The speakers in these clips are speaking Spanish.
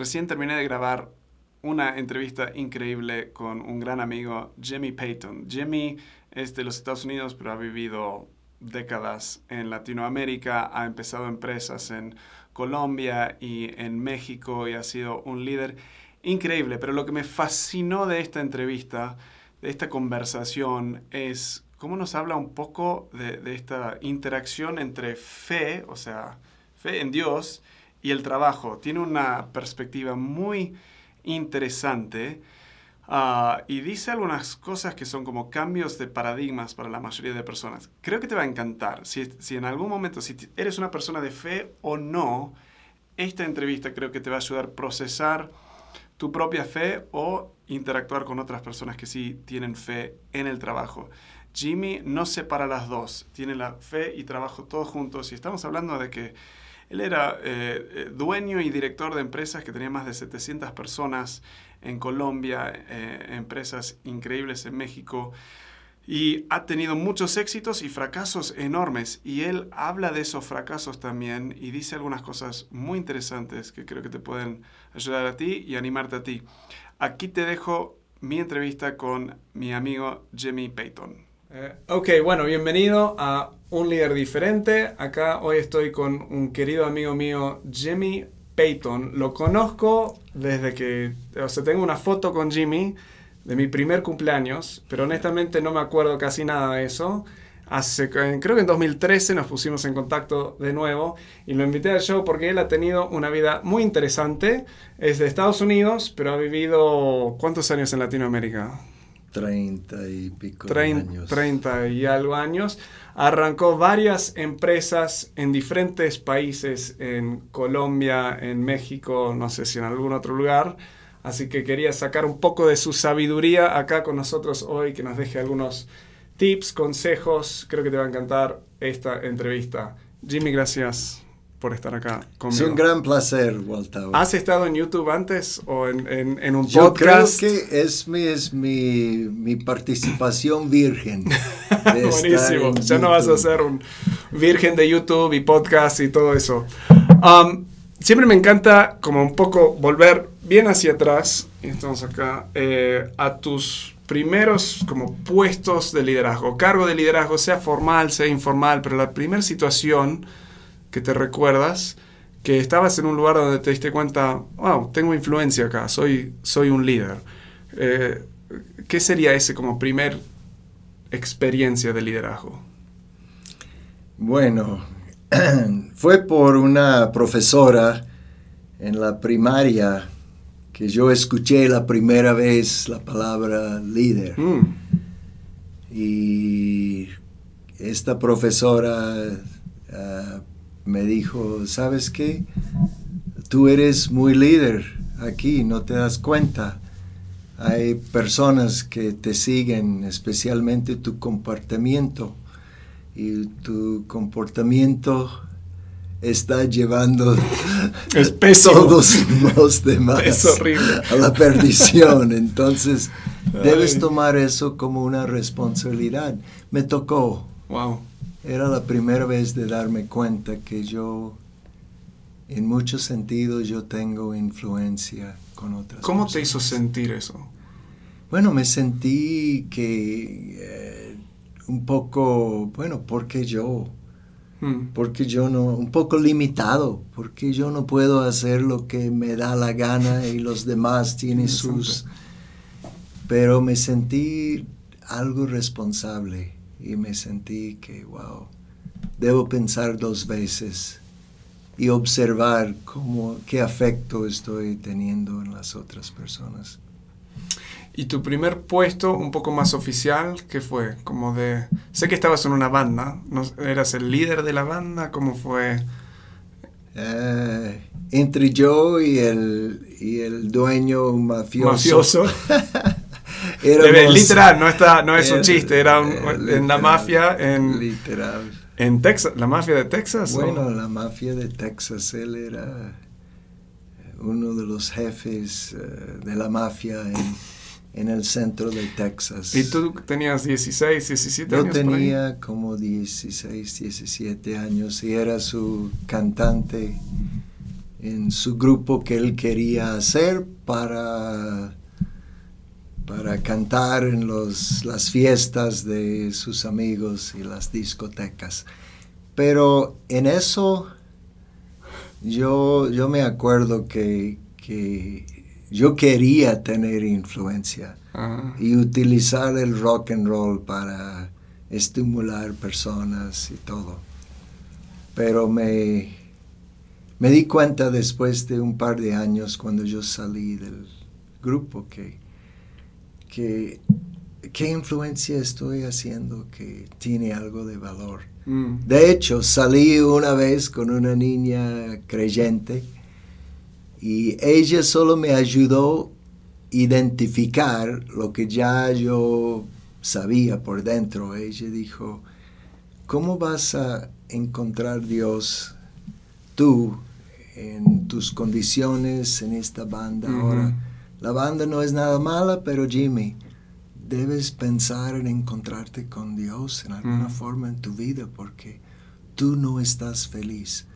recién terminé de grabar una entrevista increíble con un gran amigo, Jimmy Payton. Jimmy es de los Estados Unidos, pero ha vivido décadas en Latinoamérica, ha empezado empresas en Colombia y en México y ha sido un líder increíble. Pero lo que me fascinó de esta entrevista, de esta conversación, es cómo nos habla un poco de, esta interacción entre fe, o sea, fe en Dios, y el trabajo. Tiene una perspectiva muy interesante Ah, y dice algunas cosas que son como cambios de paradigmas para la mayoría de personas. Creo que te va a encantar. Si, si en algún momento, si eres una persona de fe o no, esta entrevista creo que te va a ayudar a procesar tu propia fe o interactuar con otras personas que sí tienen fe en el trabajo. Jimmy no separa las dos, tiene la fe y trabajo todos juntos y estamos hablando de que él era eh, eh, dueño y director de empresas que tenía más de 700 personas en Colombia, eh, empresas increíbles en México. Y ha tenido muchos éxitos y fracasos enormes. Y él habla de esos fracasos también y dice algunas cosas muy interesantes que creo que te pueden ayudar a ti y animarte a ti. Aquí te dejo mi entrevista con mi amigo Jimmy Payton. Eh, ok, bueno, bienvenido a Un Líder Diferente. Acá hoy estoy con un querido amigo mío, Jimmy Payton. Lo conozco desde que, o sea, tengo una foto con Jimmy de mi primer cumpleaños, pero honestamente no me acuerdo casi nada de eso. Hace, creo que en 2013 nos pusimos en contacto de nuevo y lo invité al show porque él ha tenido una vida muy interesante. Es de Estados Unidos, pero ha vivido ¿cuántos años en Latinoamérica? 30 y pico años. 30 y algo años. Arrancó varias empresas en diferentes países, en Colombia, en México, no sé si en algún otro lugar. Así que quería sacar un poco de su sabiduría acá con nosotros hoy, que nos deje algunos tips, consejos. Creo que te va a encantar esta entrevista. Jimmy, gracias por estar acá conmigo. Es un gran placer, Walter. ¿Has estado en YouTube antes o en, en, un Yo podcast? Creo que es mi, es mi, mi participación virgen. Buenísimo. Ya no vas a ser un virgen de YouTube y podcast y todo eso. Um, siempre me encanta como un poco volver bien hacia atrás, estamos acá, eh, a tus primeros como puestos de liderazgo, cargo de liderazgo, sea formal, sea informal, pero la primera situación que te recuerdas que estabas en un lugar donde te diste cuenta, wow, tengo influencia acá, soy, soy un líder. Eh, ¿Qué sería ese como primer experiencia de liderazgo? Bueno, fue por una profesora en la primaria que yo escuché la primera vez la palabra líder. Mm. Y esta profesora ah, me dijo, ¿sabes qué? Tú eres muy líder aquí, no te das cuenta. Hay personas que te siguen, especialmente tu comportamiento. Y tu comportamiento está llevando es todos los demás a la perdición. Entonces, debes tomar eso como una responsabilidad. Me tocó. Wow era la primera vez de darme cuenta que yo, en muchos sentidos, yo tengo influencia con otras ¿Cómo te hizo sentir eso? Bueno, me sentí que eh, un poco, bueno, porque yo, hmm. porque yo no, un poco limitado, porque yo no puedo hacer lo que me da la gana y los demás tienen sus... Pero me sentí algo responsable y me sentí que, wow, debo pensar dos veces y observar cómo, qué afecto estoy teniendo en las otras personas. ¿Y tu primer puesto un poco más oficial, qué fue? Como de... Sé que estabas en una banda, ¿no? ¿eras el líder de la banda? ¿Cómo fue? Eh, entre yo y el, y el dueño mafioso. Mafioso. literal, no, está, no es un chiste, era en la mafia en... Literal. En Texas, la mafia de Texas. Bueno, la mafia de Texas, él era uno de los jefes eh, de la mafia en, en, el centro de Texas. ¿Y tú tenías 16, 17 años? Yo tenía como 16, 17 años y era su cantante en su grupo que él quería hacer para, para cantar en los, las fiestas de sus amigos y las discotecas. Pero en eso yo, yo me acuerdo que, yo quería tener influencia y utilizar el rock and roll para estimular personas y todo. Pero me, me di cuenta después de un par de años cuando yo salí del grupo que, que qué influencia estoy haciendo que tiene algo de valor. Mm. De hecho, salí una vez con una niña creyente y ella solo me ayudó a identificar lo que ya yo sabía por dentro. Ella dijo, ¿cómo vas a encontrar Dios tú en tus condiciones en esta banda ahora? La banda no es nada mala, pero Jimmy, debes pensar en encontrarte con Dios en alguna forma en tu vida porque tú no estás feliz.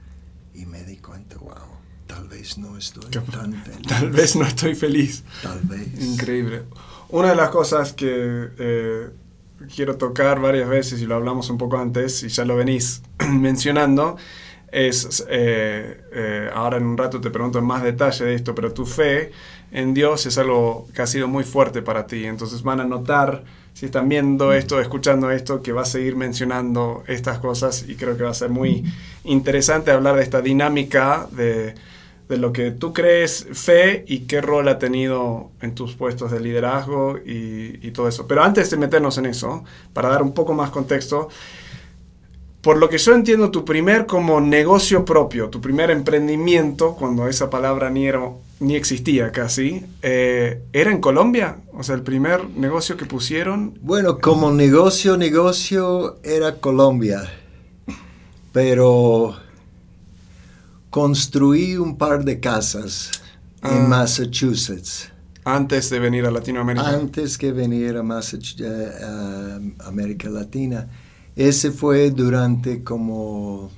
Y me di cuenta, wow, tal vez no estoy tan feliz. Tal vez no estoy feliz. Tal vez. Increíble. Una de las cosas que eh, quiero tocar varias veces y lo hablamos un poco antes y ya lo venís mencionando es, eh, eh, ahora en un rato te pregunto en más detalle de esto, pero tu fe en Dios es algo que ha sido muy fuerte para ti. Entonces van a notar, si están viendo esto, escuchando esto, que va a seguir mencionando estas cosas y creo que va a ser muy interesante hablar de esta dinámica de, de lo que tú crees fe y qué rol ha tenido en tus puestos de liderazgo y, todo eso. Pero antes de meternos en eso, para dar un poco más contexto, por lo que yo entiendo, tu primer como negocio propio, tu primer emprendimiento, cuando esa palabra ni, ni existía casi, eh, ¿era en Colombia? O sea, el primer negocio que pusieron. Bueno, como negocio, negocio era Colombia, pero construí un par de casas en ah. Massachusetts. Antes de venir a Latinoamérica. Antes que venir a, Massachusetts, a América Latina. Ese fue durante como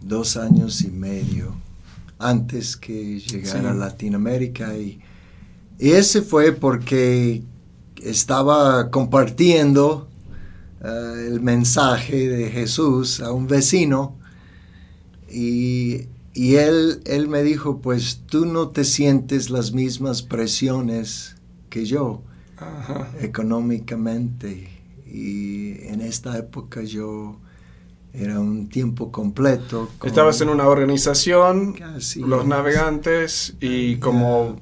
dos años y medio antes que llegara a Latinoamérica y, ese fue porque estaba compartiendo eh, el mensaje de Jesús a un vecino y, él, él me dijo, pues tú no te sientes las mismas presiones que yo económicamente y en esta época yo era un tiempo completo. Estabas en una organización, los navegantes, y como,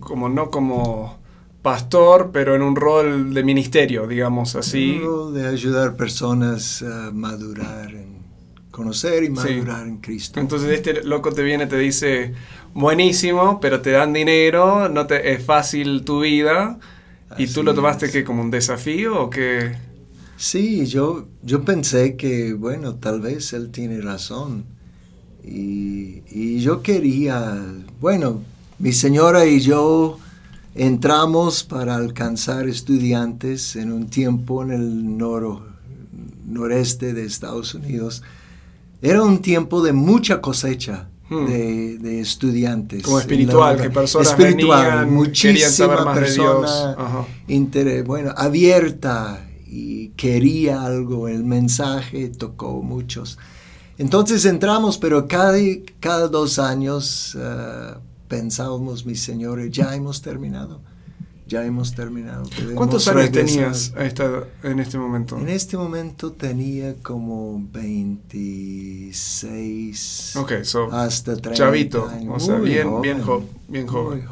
como no como pastor, pero en un rol de ministerio, digamos así. de ayudar personas a madurar, en conocer y madurar en Cristo. Entonces este loco te viene, te dice, buenísimo, pero te dan dinero, no te, es fácil tu vida ¿Y tú lo tomaste que como un desafío o qué? Sí, yo, yo pensé que, bueno, tal vez él tiene razón. Y, y, yo quería, bueno, mi señora y yo entramos para alcanzar estudiantes en un tiempo en el noro, noreste de Estados Unidos. Era un tiempo de mucha cosecha. Hmm. de, estudiantes. Como espiritual, que personas espiritual, muchísimas personas bueno, abierta y quería algo, el mensaje tocó muchos. Entonces entramos, pero cada, cada dos años uh, pensábamos, mis señores, ya hemos terminado ya hemos terminado. ¿Cuántos años tenías en este momento? En este momento tenía como 26 okay, so hasta 30 chavito, o sea, bien, bien, bien joven.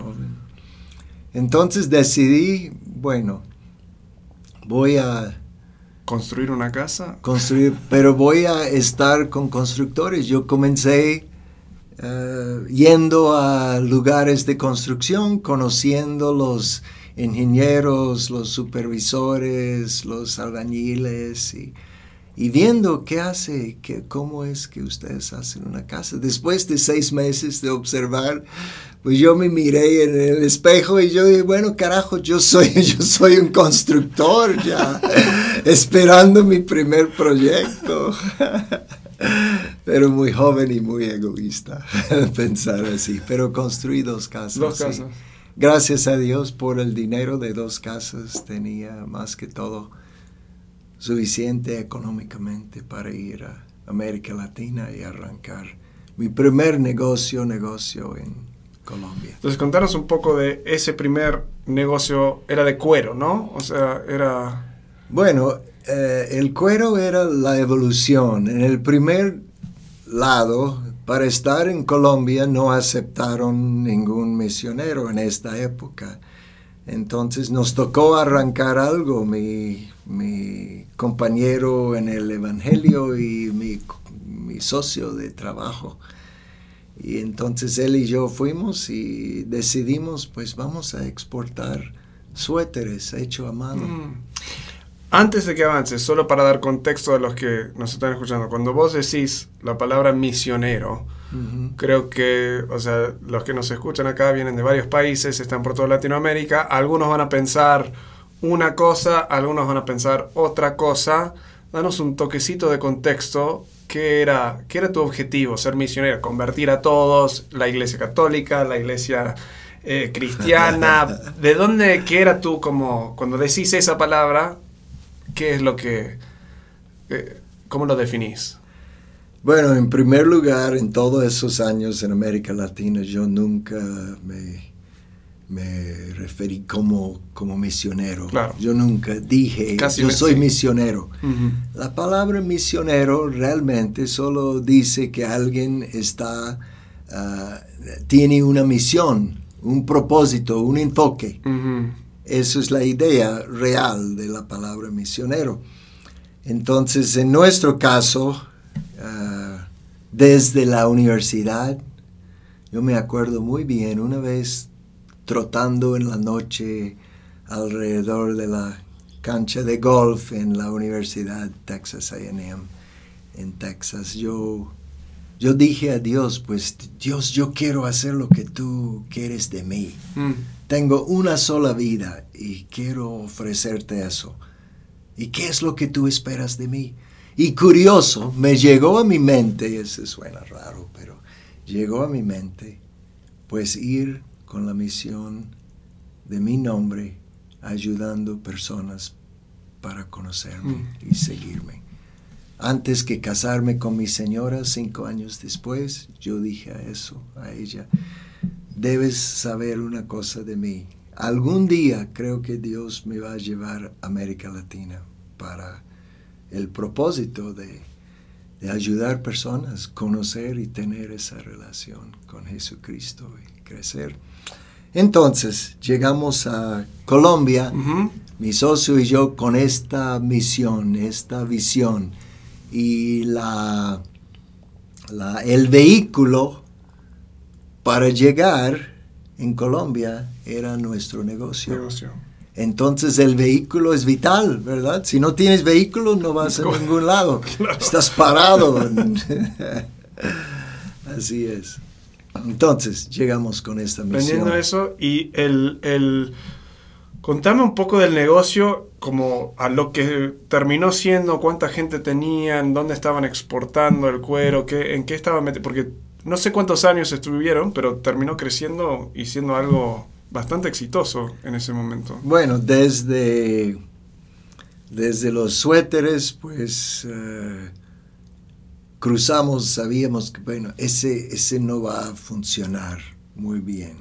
Entonces decidí, bueno, voy a... ¿Construir una casa? Construir, pero voy a estar con constructores. Yo comencé eh, yendo a lugares de construcción, conociendo los ingenieros, los supervisores, los albañiles y, viendo qué hace, qué, cómo es que ustedes hacen una casa. Después de seis meses de observar, pues yo me miré en el espejo y yo dije, bueno, carajo, yo soy, yo soy un constructor ya, esperando mi primer proyecto. pero muy joven y muy egoísta pensar así. Pero construí dos casas. Dos casas. Gracias a Dios por el dinero de dos casas tenía más que todo suficiente económicamente para ir a América Latina y arrancar mi primer negocio, negocio en Colombia. Entonces, contanos un poco de ese primer negocio, era de cuero, ¿no? O sea, era... Bueno, eh, el cuero era la evolución. En el primer lado, para estar en Colombia no aceptaron ningún misionero en esta época. Entonces nos tocó arrancar algo, mi, mi compañero en el Evangelio y mi, mi, socio de trabajo. Y entonces él y yo fuimos y decidimos, pues vamos a exportar suéteres hecho a mano. Mm. Antes de que avances, solo para dar contexto a los que nos están escuchando, cuando vos decís la palabra misionero, creo que, o sea, los que nos escuchan acá vienen de varios países, están por toda Latinoamérica, algunos van a pensar una cosa, algunos van a pensar otra cosa. Danos un toquecito de contexto. ¿Qué era, qué era tu objetivo? Ser misionero, convertir a todos, la iglesia católica, la iglesia eh, cristiana. ¿De dónde, qué era tú como, cuando decís esa palabra, qué es lo que, eh, cómo lo definís? Bueno, en primer lugar, en todos esos años en América Latina, yo nunca me me referí como, como misionero. Yo nunca dije, yo soy misionero. La palabra misionero realmente solo dice que alguien está, ah, tiene una misión, un propósito, un enfoque. Eso es la idea real de la palabra misionero. Entonces, en nuestro caso, ah, desde la universidad, yo me acuerdo muy bien, una vez trotando en la noche alrededor de la cancha de golf en la Universidad Texas AM en Texas. Yo, yo dije a Dios, pues Dios, yo quiero hacer lo que tú quieres de mí. Mm. Tengo una sola vida y quiero ofrecerte eso. ¿Y qué es lo que tú esperas de mí? Y curioso, me llegó a mi mente, eso suena raro, pero llegó a mi mente, pues ir con la misión de mi nombre, ayudando personas para conocerme mm. y seguirme. Antes que casarme con mi señora, cinco años después, yo dije a eso, a ella, debes saber una cosa de mí. Algún día creo que Dios me va a llevar a América Latina para el propósito de, de ayudar personas, conocer y tener esa relación con Jesucristo y crecer. Entonces, llegamos a Colombia, mi socio y yo, con esta misión, esta visión. Y la, el vehículo para llegar en Colombia era nuestro negocio. Entonces el vehículo es vital, ¿verdad? Si no tienes vehículo no vas a ningún lado. Estás parado. Así es. Entonces, llegamos con esta misión. Vendiendo eso y el, el, Contame un poco del negocio, como a lo que terminó siendo, cuánta gente tenían, dónde estaban exportando el cuero, qué, en qué estaban metiendo, porque no sé cuántos años estuvieron, pero terminó creciendo y siendo algo bastante exitoso en ese momento. Bueno, desde, desde los suéteres, pues... Eh, cruzamos, sabíamos que, bueno, ese, ese no va a funcionar muy bien.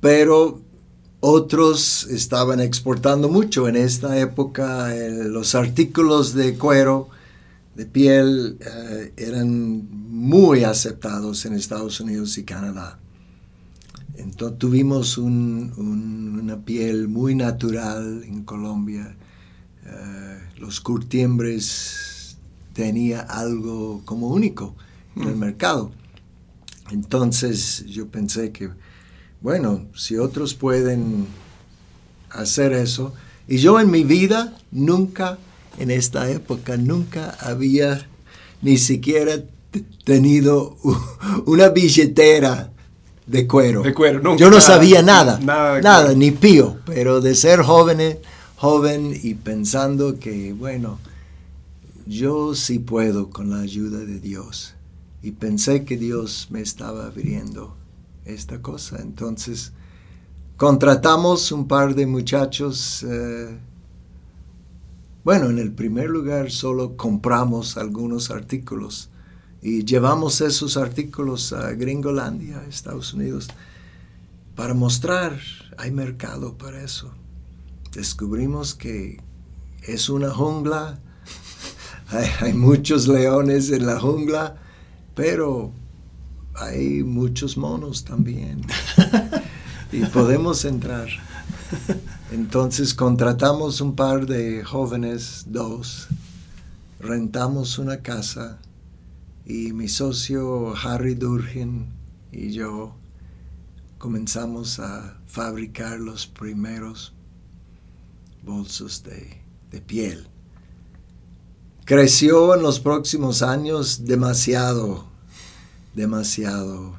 Pero otros estaban exportando mucho. En esta época eh, los artículos de cuero, de piel, eh, eran muy aceptados en Estados Unidos y Canadá. Entonces tuvimos una piel muy natural en Colombia. Eh, los curtiembres tenía algo como único en el mm. mercado. Entonces yo pensé que, bueno, si otros pueden hacer eso, y yo en mi vida nunca, en esta época, nunca había ni siquiera tenido una billetera de cuero. De cuero, nunca. Yo no sabía nada, nada, nada ni pío, pero de ser joven, joven y pensando que, bueno, yo sí puedo con la ayuda de Dios. Y pensé que Dios me estaba abriendo esta cosa. Entonces, contratamos un par de muchachos. Eh, bueno, en el primer lugar solo compramos algunos artículos y llevamos esos artículos a Gringolandia, Estados Unidos, para mostrar, hay mercado para eso. Descubrimos que es una jungla, hay, muchos leones en la jungla, pero hay muchos monos también. y podemos entrar. Entonces contratamos un par de jóvenes, dos, rentamos una casa y mi socio Harry Durgen y yo comenzamos a fabricar los primeros bolsos de, piel. Creció en los próximos años demasiado, demasiado,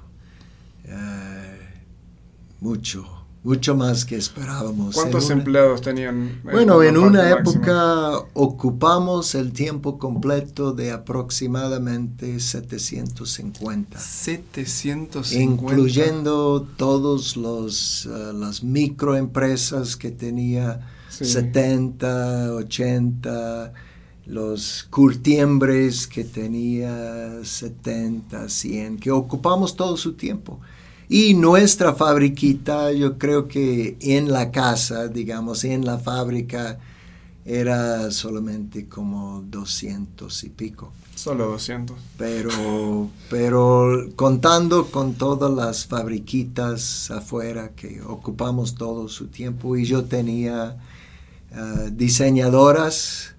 eh, mucho mucho más que esperábamos. ¿Cuántos empleados tenían? Bueno, en una época ocupamos el tiempo completo de aproximadamente 750. 750. Incluyendo todos los uh, las microempresas que tenía 70, 80 los curtiembres que tenía 70, 100, que ocupamos todo su tiempo. Y nuestra fabriquita, yo creo que en la casa, digamos, en la fábrica, era solamente como 200 y pico. Solo 200. Pero, pero contando con todas las fabriquitas afuera que ocupamos todo su tiempo y yo tenía ah, diseñadoras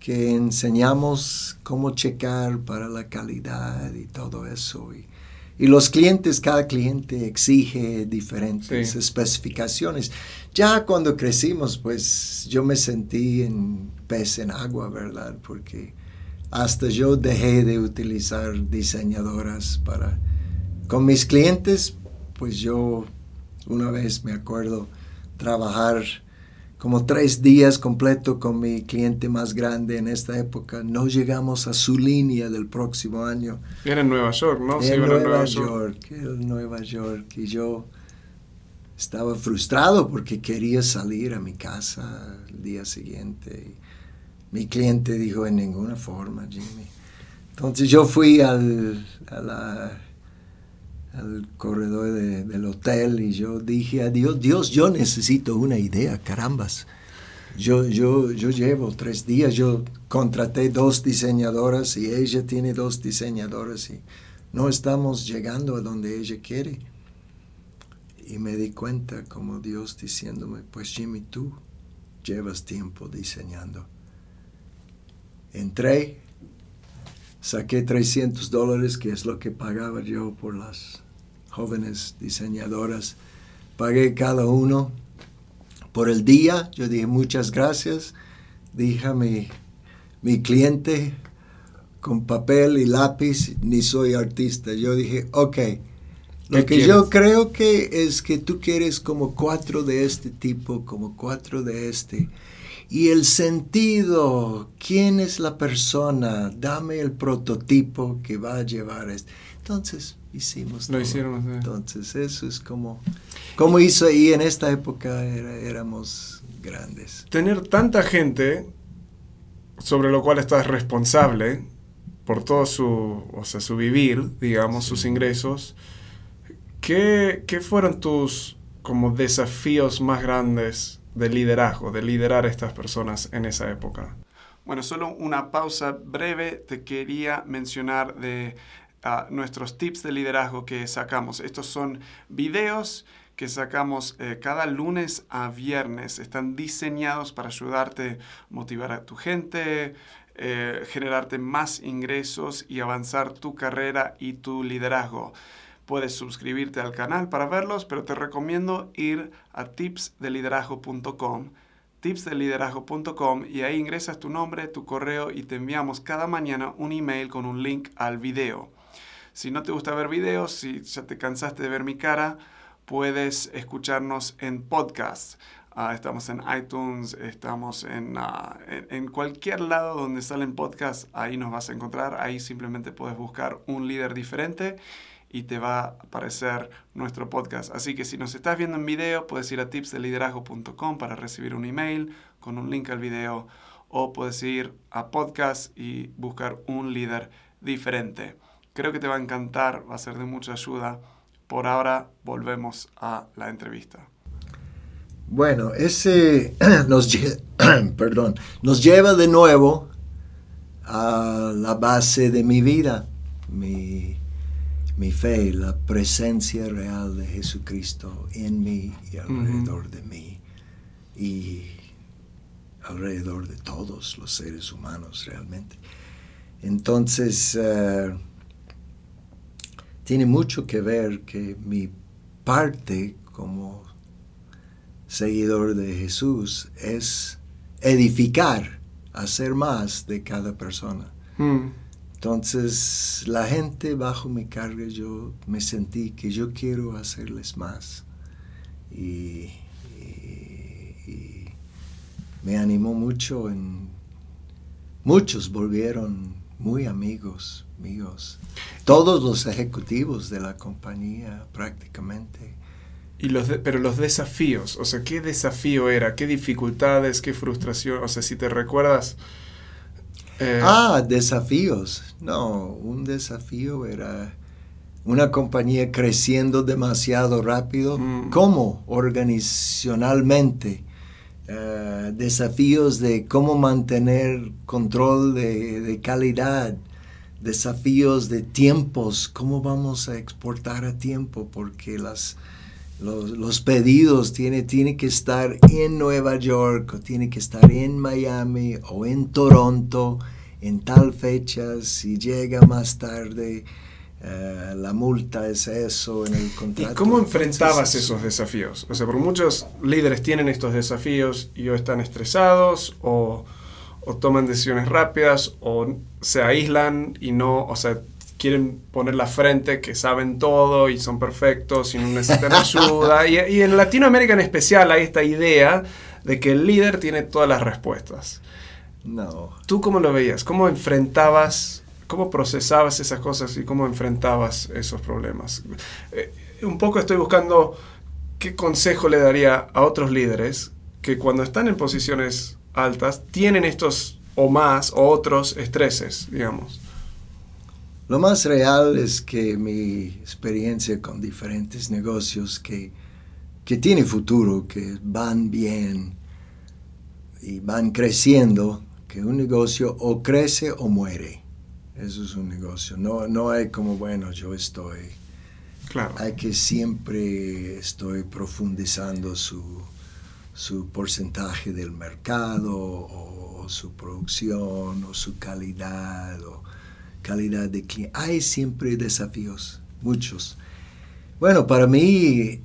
que enseñamos cómo checar para la calidad y todo eso. Y, y los clientes, cada cliente exige diferentes especificaciones. Ya cuando crecimos, pues yo me sentí en pez en agua, ¿verdad? Porque hasta yo dejé de utilizar diseñadoras para... Con mis clientes, pues yo una vez me acuerdo trabajar como tres días completo con mi cliente más grande en esta época. No llegamos a su línea del próximo año. Era en Nueva York, ¿no? En Nueva, York. En Nueva York. Y yo estaba frustrado porque quería salir a mi casa el día siguiente. mi cliente dijo, en ninguna forma, Jimmy. Entonces yo fui al, a la al corredor del hotel y yo dije a Dios, Dios, yo necesito una idea, carambas. Yo, yo, yo llevo tres días, yo contraté dos diseñadoras y ella tiene dos diseñadoras y no estamos llegando a donde ella quiere. Y me di cuenta como Dios diciéndome, pues Jimmy, tú llevas tiempo diseñando. Entré, saqué 300 dólares, que es lo que pagaba yo por las jóvenes diseñadoras. Pagué cada uno por el día. Yo dije muchas gracias. Dije a mi, mi cliente con papel y lápiz, ni soy artista. Yo dije, ok, lo que yo creo que es que tú quieres como cuatro de este tipo, como cuatro de este. Y el sentido, quién es la persona, dame el prototipo que va a llevar esto. Entonces, hicimos. Lo hicieron. Entonces, eso es como, como hizo y en esta época éramos grandes. Tener tanta gente sobre lo cual estás responsable por todo su, o sea, su vivir, digamos, sus ingresos, ¿qué, ¿qué fueron tus como desafíos más grandes de liderazgo, de liderar a estas personas en esa época? Bueno, solo una pausa breve. Te quería mencionar de nuestros tips de liderazgo que sacamos. Estos son videos que sacamos eh, cada lunes a viernes. Están diseñados para ayudarte a motivar a tu gente, eh, generarte más ingresos y avanzar tu carrera y tu liderazgo. Puedes suscribirte al canal para verlos, pero te recomiendo ir a tipsdeliderazgo.com tipsdeliderazgo.com y ahí ingresas tu nombre, tu correo y te enviamos cada mañana un email con un link al video. Si no te gusta ver videos, si ya te cansaste de ver mi cara, puedes escucharnos en podcast. Ah, estamos en iTunes, estamos ah, en, en, cualquier lado donde salen podcasts, ahí nos vas a encontrar. Ahí simplemente puedes buscar un líder diferente y te va a aparecer nuestro podcast. Así que si nos estás viendo en video, puedes ir a tipsdeliderazgo.com para recibir un email con un link al video o puedes ir a podcast y buscar un líder diferente. Creo que te va a encantar, va a ser de mucha ayuda. Por ahora volvemos a la entrevista. Bueno, ese nos, perdón, nos lleva de nuevo a la base de mi vida, mi, fe, la presencia real de Jesucristo en mí y alrededor de mí y alrededor de todos los seres humanos realmente. Entonces, eh, tiene mucho que ver que mi parte como seguidor de Jesús es edificar, hacer más de cada persona. Hmm. Entonces, la gente bajo mi carga, yo me sentí que yo quiero hacerles más. Y, me animó mucho. En, muchos volvieron muy amigos míos. Todos los ejecutivos de la compañía prácticamente y los pero los desafíos, o sea, ¿qué desafío era? ¿Qué dificultades? ¿Qué frustración? O sea, si te recuerdas... Eh, ah, desafíos. No, un desafío era una compañía creciendo demasiado rápido. Mm. ¿Cómo? Organizacionalmente. Eh, desafíos de cómo mantener control de, de calidad desafíos de tiempos, cómo vamos a exportar a tiempo, porque las, los, pedidos tiene, tiene que estar en Nueva York o tiene que estar en Miami o en Toronto en tal fecha, si llega más tarde, eh, la multa es eso en el contrato. ¿Y cómo enfrentabas esos desafíos? O sea, porque muchos líderes tienen estos desafíos y o están estresados o, o toman decisiones rápidas o se aíslan y no, o sea, quieren poner la frente que saben todo y son perfectos y no necesitan ayuda. Y, y, en Latinoamérica en especial hay esta idea de que el líder tiene todas las respuestas. No. ¿Tú cómo lo veías? ¿Cómo enfrentabas, cómo procesabas esas cosas y cómo enfrentabas esos problemas? Eh, un poco estoy buscando qué consejo le daría a otros líderes que cuando están en posiciones altas tienen estos o más o otros estreses, digamos. Lo más real es que mi experiencia con diferentes negocios que, que tienen futuro, que van bien y van creciendo, que un negocio o crece o muere. Eso es un negocio. No, no hay como, bueno, yo estoy. Claro. Hay que siempre estoy profundizando su, su porcentaje del mercado o, o su producción o su calidad o calidad de cliente. Hay siempre desafíos, muchos. Bueno, para mí,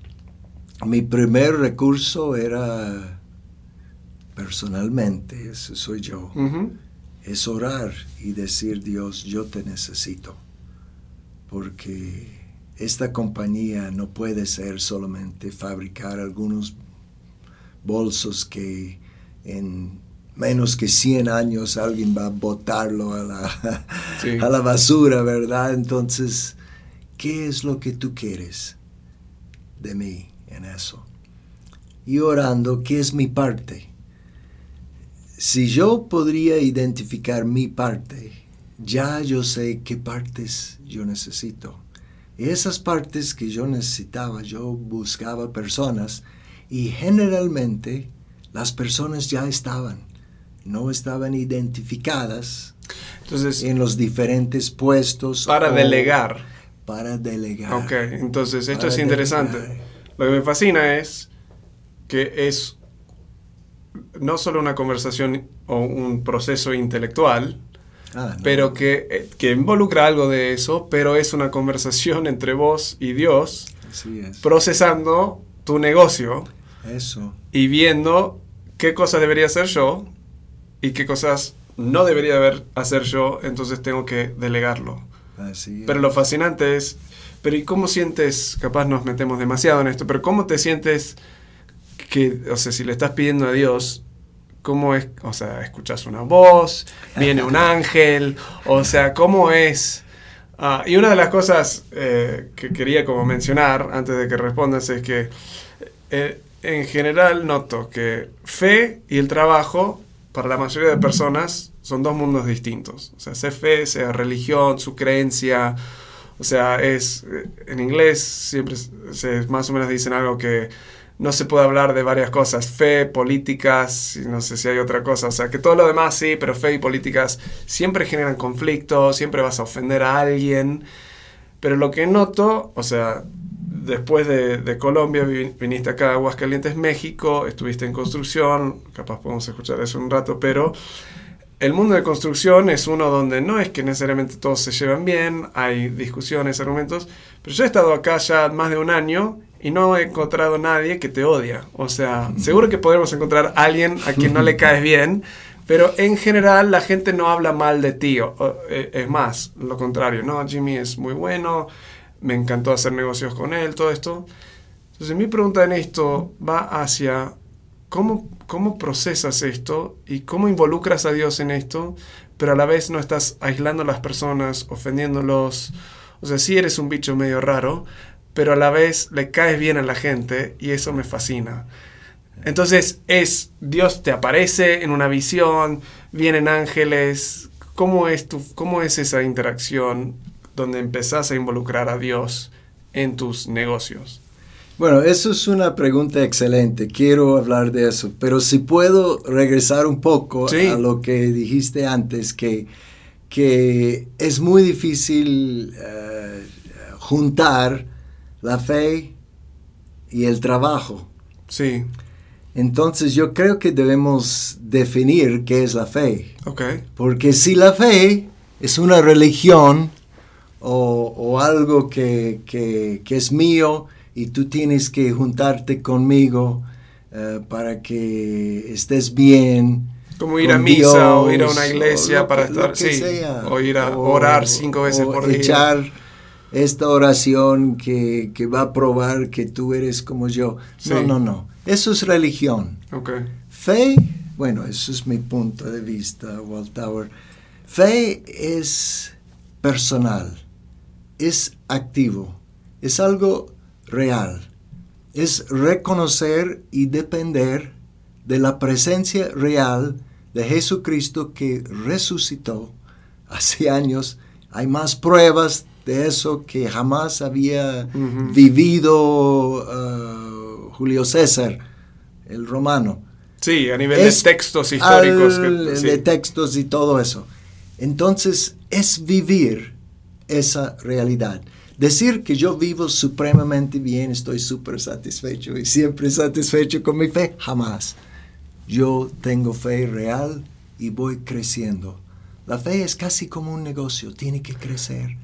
mi primer recurso era personalmente, ese soy yo, es orar y decir, Dios, yo te necesito, porque esta compañía no puede ser solamente fabricar algunos bolsos que en menos que 100 años alguien va a botarlo a la, a la basura, ¿verdad? Entonces, ¿qué es lo que tú quieres de mí en eso? Y orando, ¿qué es mi parte? Si yo podría identificar mi parte, ya yo sé qué partes yo necesito. Y esas partes que yo necesitaba, yo buscaba personas y generalmente las personas ya estaban no estaban identificadas entonces, en los diferentes puestos. Para delegar. Para delegar. Ok, entonces esto es interesante. Lo que me fascina es que es no solo una conversación o un proceso intelectual, ah, pero que, eh, que, involucra algo de eso, pero es una conversación entre vos y Dios, procesando tu negocio. Eso. Y viendo qué cosas debería hacer yo y qué cosas no debería haber hacer yo, entonces tengo que delegarlo. Pero lo fascinante es, pero ¿y cómo sientes, capaz nos metemos demasiado en esto, pero cómo te sientes que, o sea, si le estás pidiendo a Dios, ¿cómo es? O sea, escuchas una voz, viene un ángel, o sea, ¿cómo es? Ah, y una de las cosas eh, que quería como mencionar antes de que respondas es que eh, en general noto que fe y el trabajo para la mayoría de personas son dos mundos distintos. O sea, sea fe, sea religión, su creencia, o sea, es eh, en inglés siempre se, más o menos dicen algo que no se puede hablar de varias cosas, fe, políticas, y no sé si hay otra cosa, o sea, que todo lo demás sí, pero fe y políticas siempre generan conflictos, siempre vas a ofender a alguien, pero lo que noto, o sea, después de, Colombia viniste acá a Aguascalientes, México, estuviste en construcción, capaz podemos escuchar eso un rato, pero el mundo de construcción es uno donde no es que necesariamente todos se llevan bien, hay discusiones, argumentos, pero yo he estado acá ya más de un año y no he encontrado nadie que te odia. O sea, seguro que podemos encontrar a alguien a quien no le caes bien, pero en general la gente no habla mal de ti. Eh, es más, lo contrario, ¿no? Jimmy es muy bueno, me encantó hacer negocios con él, todo esto. Entonces mi pregunta en esto va hacia cómo, cómo procesas esto y cómo involucras a Dios en esto, pero a la vez no estás aislando a las personas, ofendiéndolos. O sea, sí eres un bicho medio raro, pero a la vez le caes bien a la gente y eso me fascina. Entonces es, Dios te aparece en una visión, vienen ángeles, ¿cómo es, tu, cómo es esa interacción donde empezás a involucrar a Dios en tus negocios? Bueno, eso es una pregunta excelente. Quiero hablar de eso. Pero si puedo regresar un poco a lo que dijiste antes, que, que es muy difícil eh, juntar la fe y el trabajo. Sí. Entonces yo creo que debemos definir qué es la fe. Okay. Porque si la fe es una religión o, algo que, es mío y tú tienes que juntarte conmigo eh, para que estés bien. Como ir a misa o ir a una iglesia para estar, sí, o ir a orar cinco veces por echar, esta oración que, va a probar que tú eres como yo. No, no, no. Eso es religión. Fe, bueno, eso es mi punto de vista, Tower. Fe es personal, es activo, es algo real. Es reconocer y depender de la presencia real de Jesucristo que resucitó hace años. Hay más pruebas de eso que jamás había vivido uh, Julio César, el romano. Sí, a nivel de textos históricos. De textos y todo eso. Entonces, es vivir esa realidad. Decir que yo vivo supremamente bien, estoy súper satisfecho y siempre satisfecho con mi fe, jamás. Yo tengo fe real y voy creciendo. La fe es casi como un negocio, tiene que crecer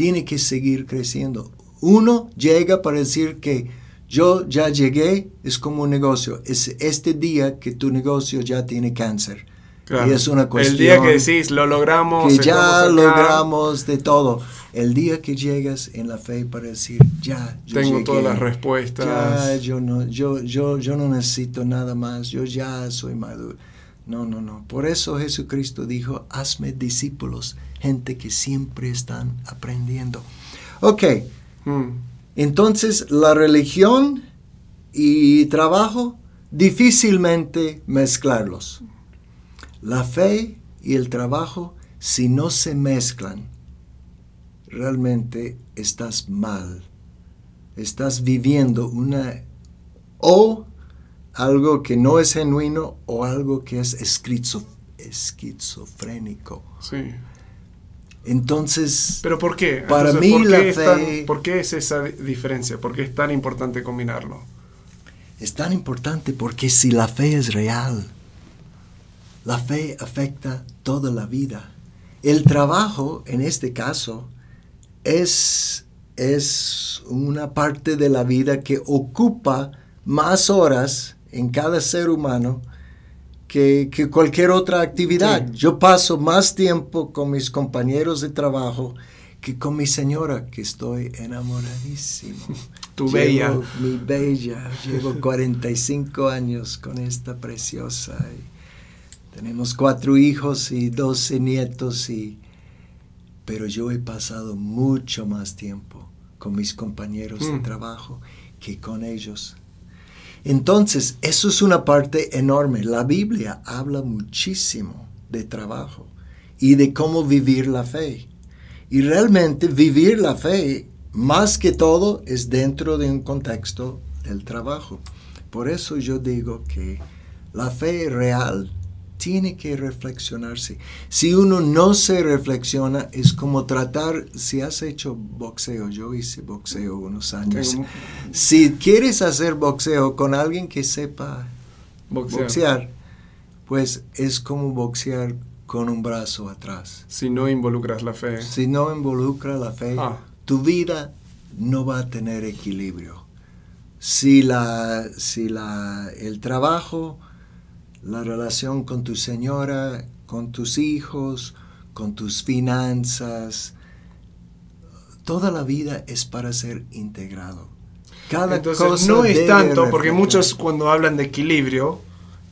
tiene que seguir creciendo. Uno llega para decir que yo ya llegué, es como un negocio. Es este día que tu negocio ya tiene cáncer. Y es una cuestión. El día que decís, lo logramos. Que ya logramos de todo. El día que llegas en la fe para decir, ya, yo Tengo todas las respuestas. Ya, yo no, yo, yo, yo no necesito nada más. Yo ya soy maduro. No, no, no. Por eso Jesucristo dijo, hazme discípulos gente que siempre están aprendiendo. Ok, hmm. entonces la religión y trabajo, difícilmente mezclarlos. La fe y el trabajo, si no se mezclan, realmente estás mal. Estás viviendo una o algo que no es genuino o algo que es esquizofrénico. Sí. Entonces, ¿pero por qué? Para mí ¿por la fe... ¿Por qué es esa diferencia? ¿Por qué es tan importante combinarlo? Es tan importante porque si la fe es real, la fe afecta toda la vida. El trabajo, en este caso, es, es una parte de la vida que ocupa más horas en cada ser humano que, cualquier otra actividad. Yo paso más tiempo con mis compañeros de trabajo que con mi señora, que estoy enamoradísimo. tu bella. Mi bella. Llevo 45 años con esta preciosa. Tenemos cuatro hijos y 12 nietos, y, pero yo he pasado mucho más tiempo con mis compañeros de mm. trabajo que con ellos. Entonces, eso es una parte enorme. La Biblia habla muchísimo de trabajo y de cómo vivir la fe. Y realmente vivir la fe, más que todo, es dentro de un contexto del trabajo. Por eso yo digo que la fe real tiene que reflexionarse. Si uno no se reflexiona, es como tratar, si has hecho boxeo, yo hice boxeo unos años, si quieres hacer boxeo con alguien que sepa boxear, pues es como boxear con un brazo atrás. Si no involucras la fe. Si no involucras la fe, ah. tu vida no va a tener equilibrio. Si, la, si la, el trabajo la relación con tu señora, con tus hijos, con tus finanzas. Toda la vida es para ser integrado. Cada Entonces, no es tanto, porque muchos cuando hablan de equilibrio,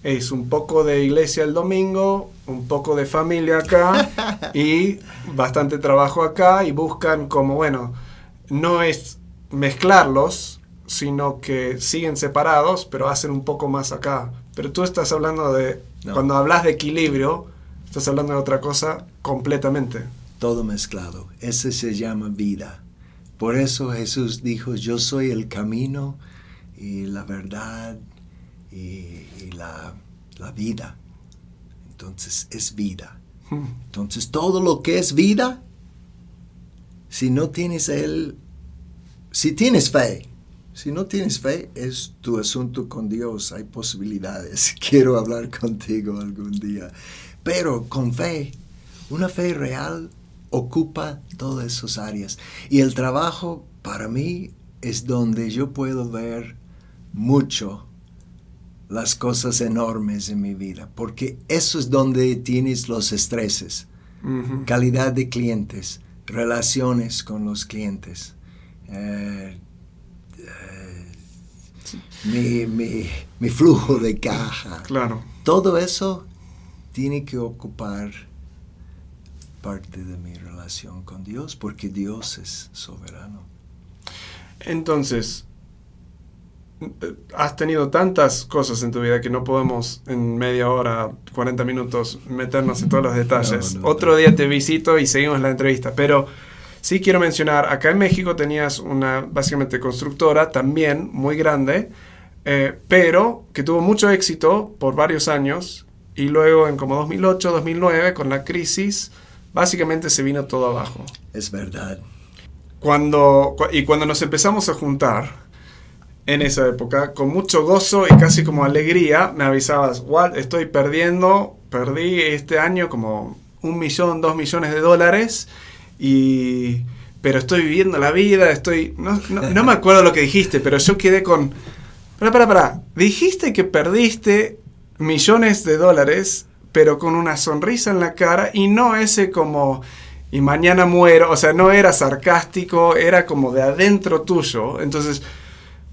es un poco de iglesia el domingo, un poco de familia acá y bastante trabajo acá y buscan como, bueno, no es mezclarlos, sino que siguen separados, pero hacen un poco más acá. Pero tú estás hablando de, cuando hablas de equilibrio, estás hablando de otra cosa completamente. Todo mezclado. Ese se llama vida. Por eso Jesús dijo, yo soy el camino y la verdad y, la, la, vida. Entonces es vida. Hmm. Entonces todo lo que es vida, si no tienes Él, si tienes fe, si no tienes fe, es tu asunto con Dios. Hay posibilidades. Quiero hablar contigo algún día. Pero con fe, una fe real ocupa todas esas áreas. Y el trabajo para mí es donde yo puedo ver mucho las cosas enormes en mi vida, porque eso es donde tienes los estreses, calidad de clientes, relaciones con los clientes, eh, mi, flujo de caja. Claro. Todo eso tiene que ocupar parte de mi relación con Dios porque Dios es soberano. Entonces, has tenido tantas cosas en tu vida que no podemos en media hora, 40 minutos meternos en todos los detalles. Otro día te visito y seguimos la entrevista, pero sí quiero mencionar, acá en México tenías una básicamente constructora también muy grande eh, pero que tuvo mucho éxito por varios años y luego en como 2008, 2009, con la crisis, básicamente se vino todo abajo. Es verdad. Cuando, y cuando nos empezamos a juntar en esa época, con mucho gozo y casi como alegría, me avisabas, Walt, estoy perdiendo, perdí este año como un millón, dos millones de dólares y pero estoy viviendo la vida, estoy... No, no, me acuerdo lo que dijiste, pero yo quedé con... Para, para, para. Dijiste que perdiste millones de dólares, pero con una sonrisa en la cara y no ese como y mañana muero, o sea, no era sarcástico, era como de adentro tuyo. Entonces,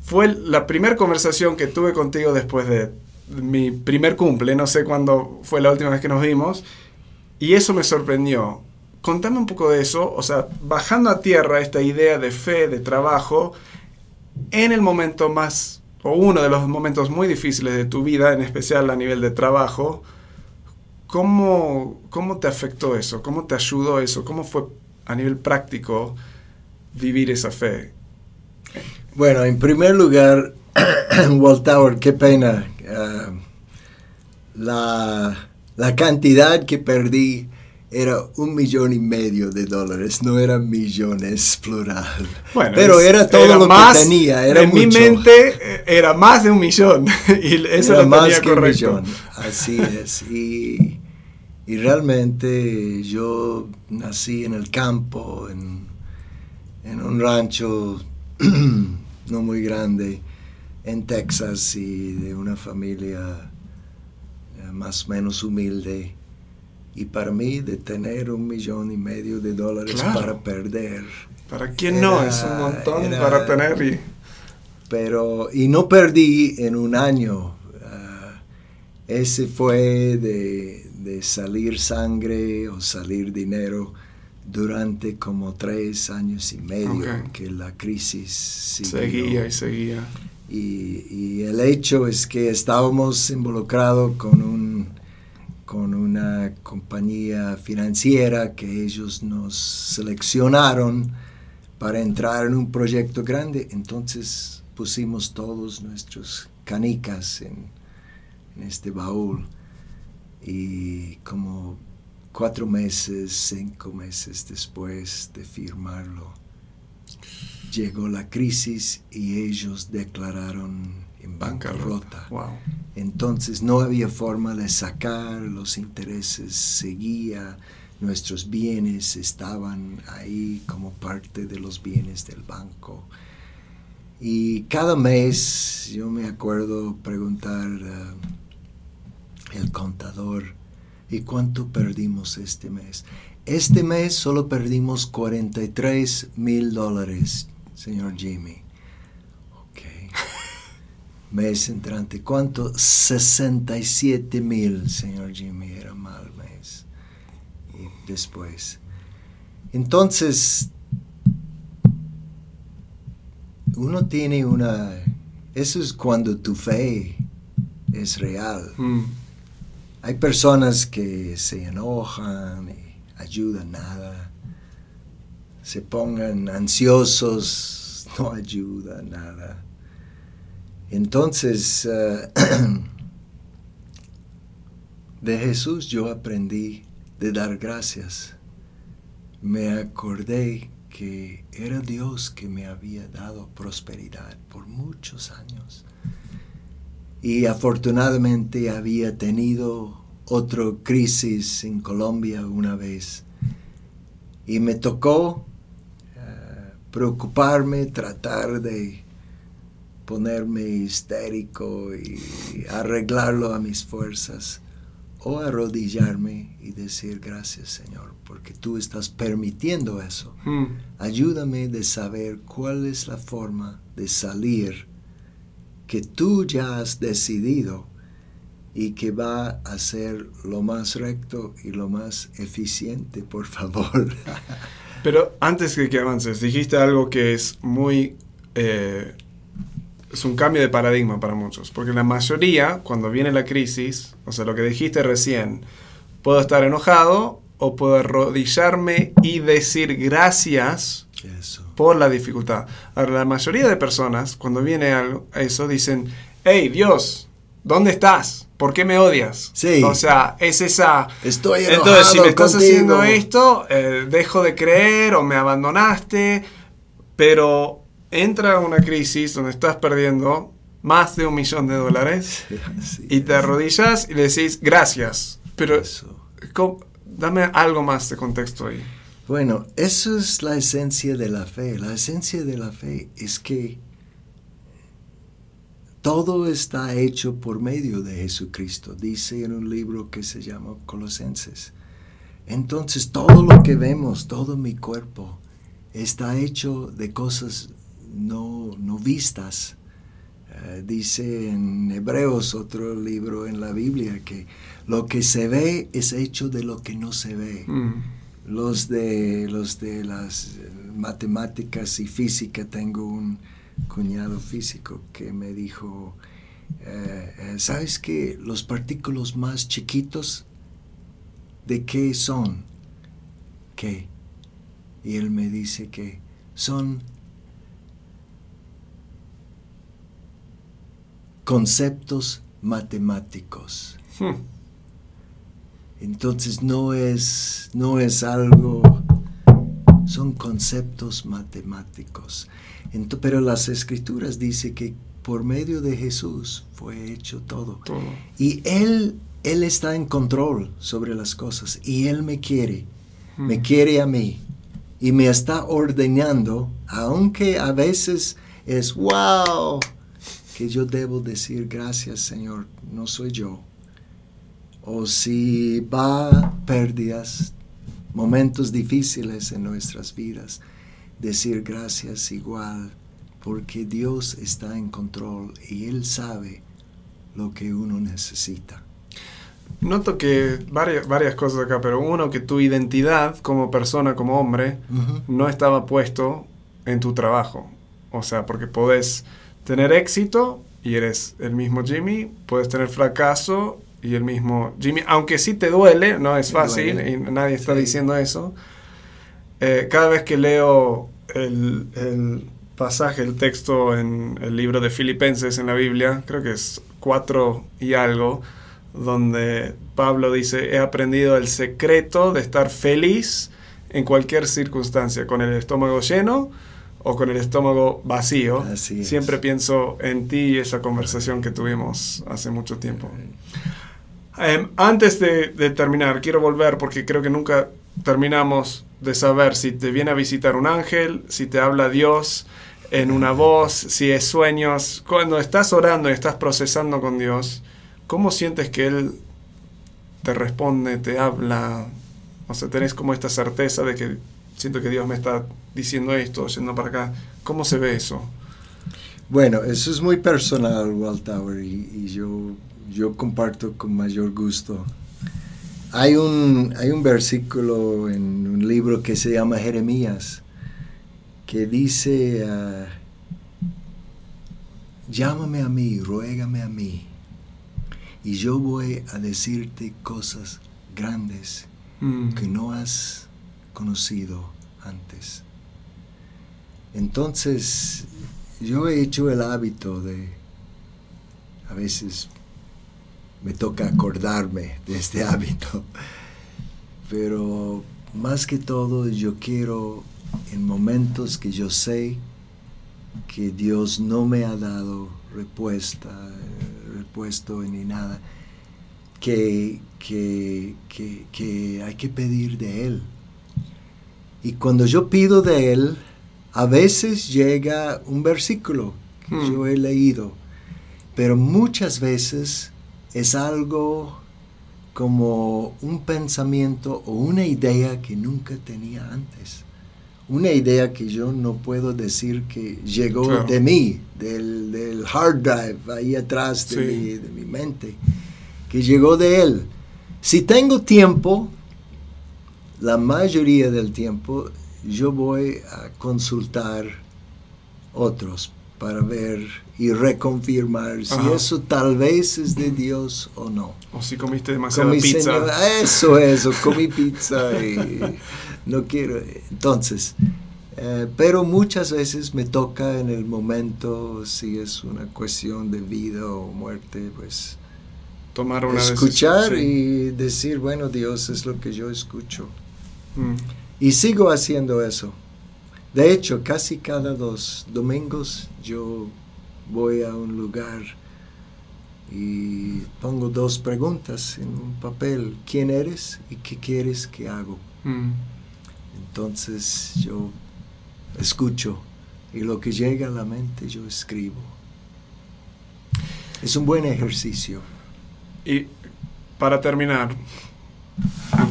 fue la primera conversación que tuve contigo después de mi primer cumple, no sé cuándo fue la última vez que nos vimos, y eso me sorprendió. Contame un poco de eso, o sea, bajando a tierra esta idea de fe, de trabajo, en el momento más o uno de los momentos muy difíciles de tu vida, en especial a nivel de trabajo, ¿cómo, cómo te afectó eso? ¿Cómo te ayudó eso? ¿Cómo fue a nivel práctico vivir esa fe? Bueno, en primer lugar, Walt Tower, qué pena. Ah, la, la cantidad que perdí era un millón y medio de dólares, no eran millones plural. pero era todo lo que tenía, era en mi mente eh, era más de un millón y eso era más que un millón. Así es. Y, y, realmente yo nací en el campo, en, en un rancho no muy grande en Texas y de una familia eh, más o menos humilde y para mí, de tener un millón y medio de dólares para perder. ¿Para quién no? Es un montón para tener y... pero, y no perdí en un año. Ah, ese fue de, de, salir sangre o salir dinero durante como tres años y medio que la crisis seguía y seguía. Y, y, el hecho es que estábamos involucrados con, un, con una compañía financiera que ellos nos seleccionaron para entrar en un proyecto grande, entonces pusimos todos nuestros canicas en, este baúl. Y como cuatro meses, cinco meses después de firmarlo, llegó la crisis y ellos declararon en bancarrota. Entonces no había forma de sacar, los intereses seguía, nuestros bienes estaban ahí como parte de los bienes del banco. Y cada mes yo me acuerdo preguntar al el contador, ¿Y cuánto perdimos este mes? Este mes solo perdimos 43 mil dólares, señor Jimmy. Mes entrante, ¿cuánto? 67 mil, señor Jimmy, era mal mes. Y después. Entonces, uno tiene una... Eso es cuando tu fe es real. Mm. Hay personas que se enojan y ayudan nada, se pongan ansiosos, no ayuda nada. Entonces, eh, de Jesús yo aprendí de dar gracias. Me acordé que era Dios que me había dado prosperidad por muchos años y afortunadamente había tenido otra crisis en Colombia una vez y me tocó eh, preocuparme, tratar de ponerme histérico y arreglarlo a mis fuerzas o arrodillarme y decir gracias Señor porque tú estás permitiendo eso. Hmm. Ayúdame de saber cuál es la forma de salir que tú ya has decidido y que va a ser lo más recto y lo más eficiente, por favor. Pero antes de que avances, dijiste algo que es muy... Eh, es un cambio de paradigma para muchos, porque la mayoría, cuando viene la crisis, o sea, lo que dijiste recién, puedo estar enojado o puedo arrodillarme y decir gracias por la dificultad. Ahora, la mayoría de personas, cuando viene algo, eso, dicen, hey Dios, ¿dónde estás? ¿Por qué me odias? Sí. O sea, es esa... Estoy enojado Entonces, si me estás haciendo esto, eh, dejo de creer o me abandonaste, pero entra una crisis donde estás perdiendo más de un millón de dólares y te arrodillas y le decís gracias. Pero dame algo más de contexto ahí. Bueno, eso es la esencia de la fe. La esencia de la fe es que todo está hecho por medio de Jesucristo, dice en un libro que se llama Colosenses. Entonces todo lo que vemos, todo mi cuerpo, está hecho de cosas no, no vistas. Eh, dice en Hebreos, otro libro en la Biblia, que lo que se ve es hecho de lo que no se ve. Mm los de, los de las matemáticas y física, tengo un cuñado físico que me dijo, eh, eh, ¿sabes qué? Los partículas más chiquitos, ¿de qué son? ¿Qué? Y él me dice que son conceptos matemáticos. Hmm. Entonces no es, no es algo, son conceptos matemáticos. pero las escrituras dicen que por medio de Jesús fue hecho todo. Y Él, Él está en control sobre las cosas y Él me quiere, me hmm. quiere a mí y me está ordenando, aunque a veces es wow, que yo debo decir gracias Señor, no soy yo o si va pérdidas, momentos difíciles en nuestras vidas, decir gracias igual porque Dios está en control y Él sabe lo que uno necesita. Noto que varias, varias cosas acá, pero uno, que tu identidad como persona, como hombre, no estaba puesto en tu trabajo. O sea, porque podés tener éxito y eres el mismo Jimmy, puedes tener fracaso y el mismo Jimmy, aunque sí te duele, no es fácil y nadie está diciendo eso. Eh, cada vez que leo el, el, pasaje, el texto en el libro de Filipenses en la Biblia, creo que es cuatro y algo, donde Pablo dice, he aprendido el secreto de estar feliz en cualquier circunstancia, con el estómago lleno o con el estómago vacío. Siempre pienso en ti y esa conversación que tuvimos hace mucho tiempo. Em, antes de, terminar, quiero volver porque creo que nunca terminamos de saber si te viene a visitar un ángel, si te habla Dios en una voz, si es sueños. Cuando estás orando y estás procesando con Dios, ¿cómo sientes que Él te responde, te habla? O sea, tenés como esta certeza de que siento que Dios me está diciendo esto, yendo para acá. ¿Cómo se ve eso? Bueno, eso es muy personal, Walt y, yo, yo comparto con mayor gusto. Hay un, hay un versículo en un libro que se llama Jeremías que dice, ah, llámame a mí, ruégame a mí, y yo voy a decirte cosas grandes mm. que no has conocido antes. Entonces, yo he hecho el hábito de, a veces me toca acordarme de este hábito, pero más que todo yo quiero en momentos que yo sé que Dios no me ha dado respuesta, repuesto ni nada, que, que, que hay que pedir de Él y cuando yo pido de Él, a veces llega un versículo que hmm. yo he leído, pero muchas veces es algo como un pensamiento o una idea que nunca tenía antes. Una idea que yo no puedo decir que llegó de mí, del, hard drive ahí atrás de, mi, de mi mente, que llegó de Él. Si tengo tiempo, la mayoría del tiempo yo voy a consultar otros para ver y reconfirmar si eso tal vez es de Dios o no. O si comiste demasiada pizza. eso, eso, comí pizza y no quiero. Entonces, eh, pero muchas veces me toca en el momento, si es una cuestión de vida o muerte, pues tomar una escuchar y decir, bueno, Dios es lo que yo escucho. Mm. Y sigo haciendo eso. De hecho, casi cada dos domingos yo voy a un lugar y pongo dos preguntas en un papel. ¿Quién eres y qué quieres que hago? Mm. Entonces yo escucho y lo que llega a la mente yo escribo. Es un buen ejercicio. Y para terminar,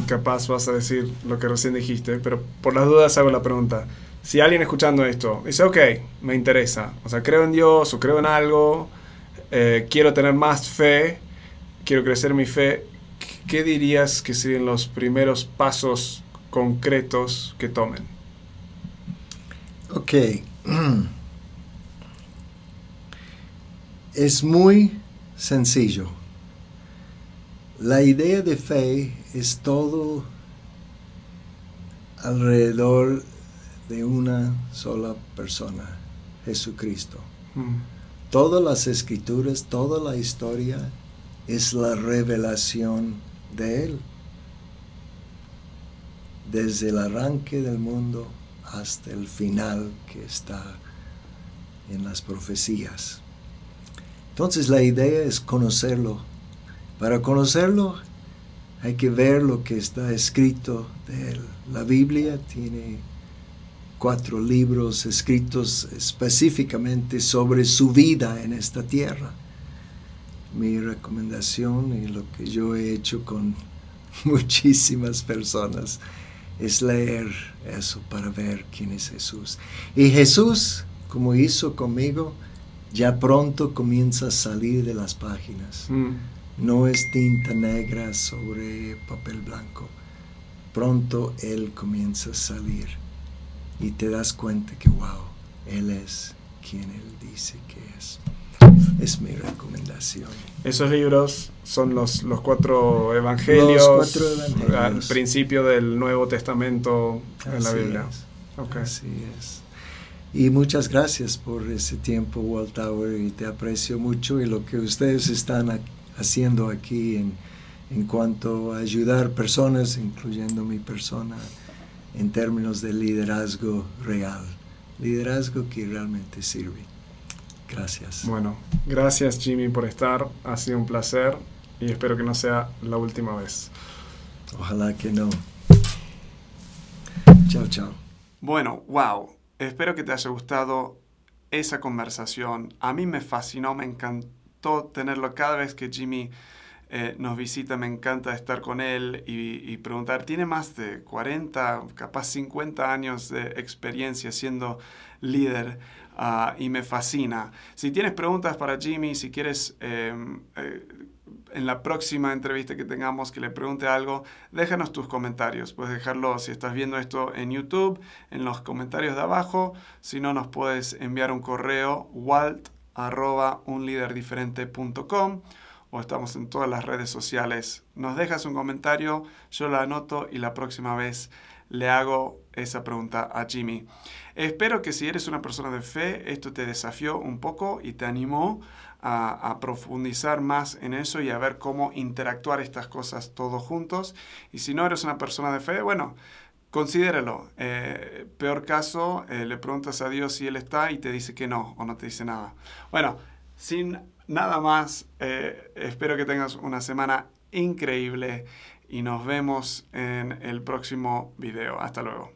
capaz vas a decir lo que recién dijiste, pero por las dudas hago la pregunta. Si alguien escuchando esto dice, ok, me interesa, o sea, creo en Dios o creo en algo, eh, quiero tener más fe, quiero crecer mi fe, ¿qué dirías que serían los primeros pasos concretos que tomen? Ok. Es muy sencillo. La idea de fe es todo alrededor de una sola persona, Jesucristo. Mm. Todas las escrituras, toda la historia es la revelación de Él. Desde el arranque del mundo hasta el final que está en las profecías. Entonces la idea es conocerlo para conocerlo hay que ver lo que está escrito de él. La Biblia tiene cuatro libros escritos específicamente sobre su vida en esta tierra. Mi recomendación y lo que yo he hecho con muchísimas personas es leer eso para ver quién es Jesús. Y Jesús como hizo conmigo, ya pronto comienza a salir de las páginas. Mm. No es tinta negra sobre papel blanco. Pronto Él comienza a salir y te das cuenta que, wow, Él es quien Él dice que es. Es mi recomendación. Esos libros son los, los cuatro evangelios, los cuatro evangelios. al principio del Nuevo Testamento en la Biblia. Así es. Y muchas gracias por ese tiempo, Walt Tower, y te aprecio mucho y lo que ustedes están haciendo aquí en, en cuanto a ayudar personas, incluyendo mi persona, en términos de liderazgo real, liderazgo que realmente sirve. Gracias. Bueno, gracias Jimmy por estar, ha sido un placer y espero que no sea la última vez. Ojalá que no. Chao, chao. Bueno, wow. Espero que te haya gustado esa conversación. A mí me fascinó, me encantó tenerlo cada vez que Jimmy eh, nos visita. Me encanta estar con él y, preguntar. Tiene más de 40, capaz 50 años de experiencia siendo líder ah, y me fascina. Si tienes preguntas para Jimmy, si quieres em, eh, en la próxima entrevista que tengamos que le pregunte algo, déjanos tus comentarios. Puedes dejarlo si estás viendo esto en YouTube, en los comentarios de abajo. Si no, nos puedes enviar un correo walt o estamos en todas las redes sociales. Nos dejas un comentario, yo lo anoto y la próxima vez le hago esa pregunta a Jimmy. Espero que si eres una persona de fe, esto te desafió un poco y te animó a, profundizar más en eso y a ver cómo interactuar estas cosas todos juntos. Y si no eres una persona de fe, bueno, considéralo. Eh, peor caso, eh, le preguntas a Dios si Él está y te dice que no o no te dice nada. Bueno, sin nada más, eh, espero que tengas una semana increíble y nos vemos en el próximo video. Hasta luego.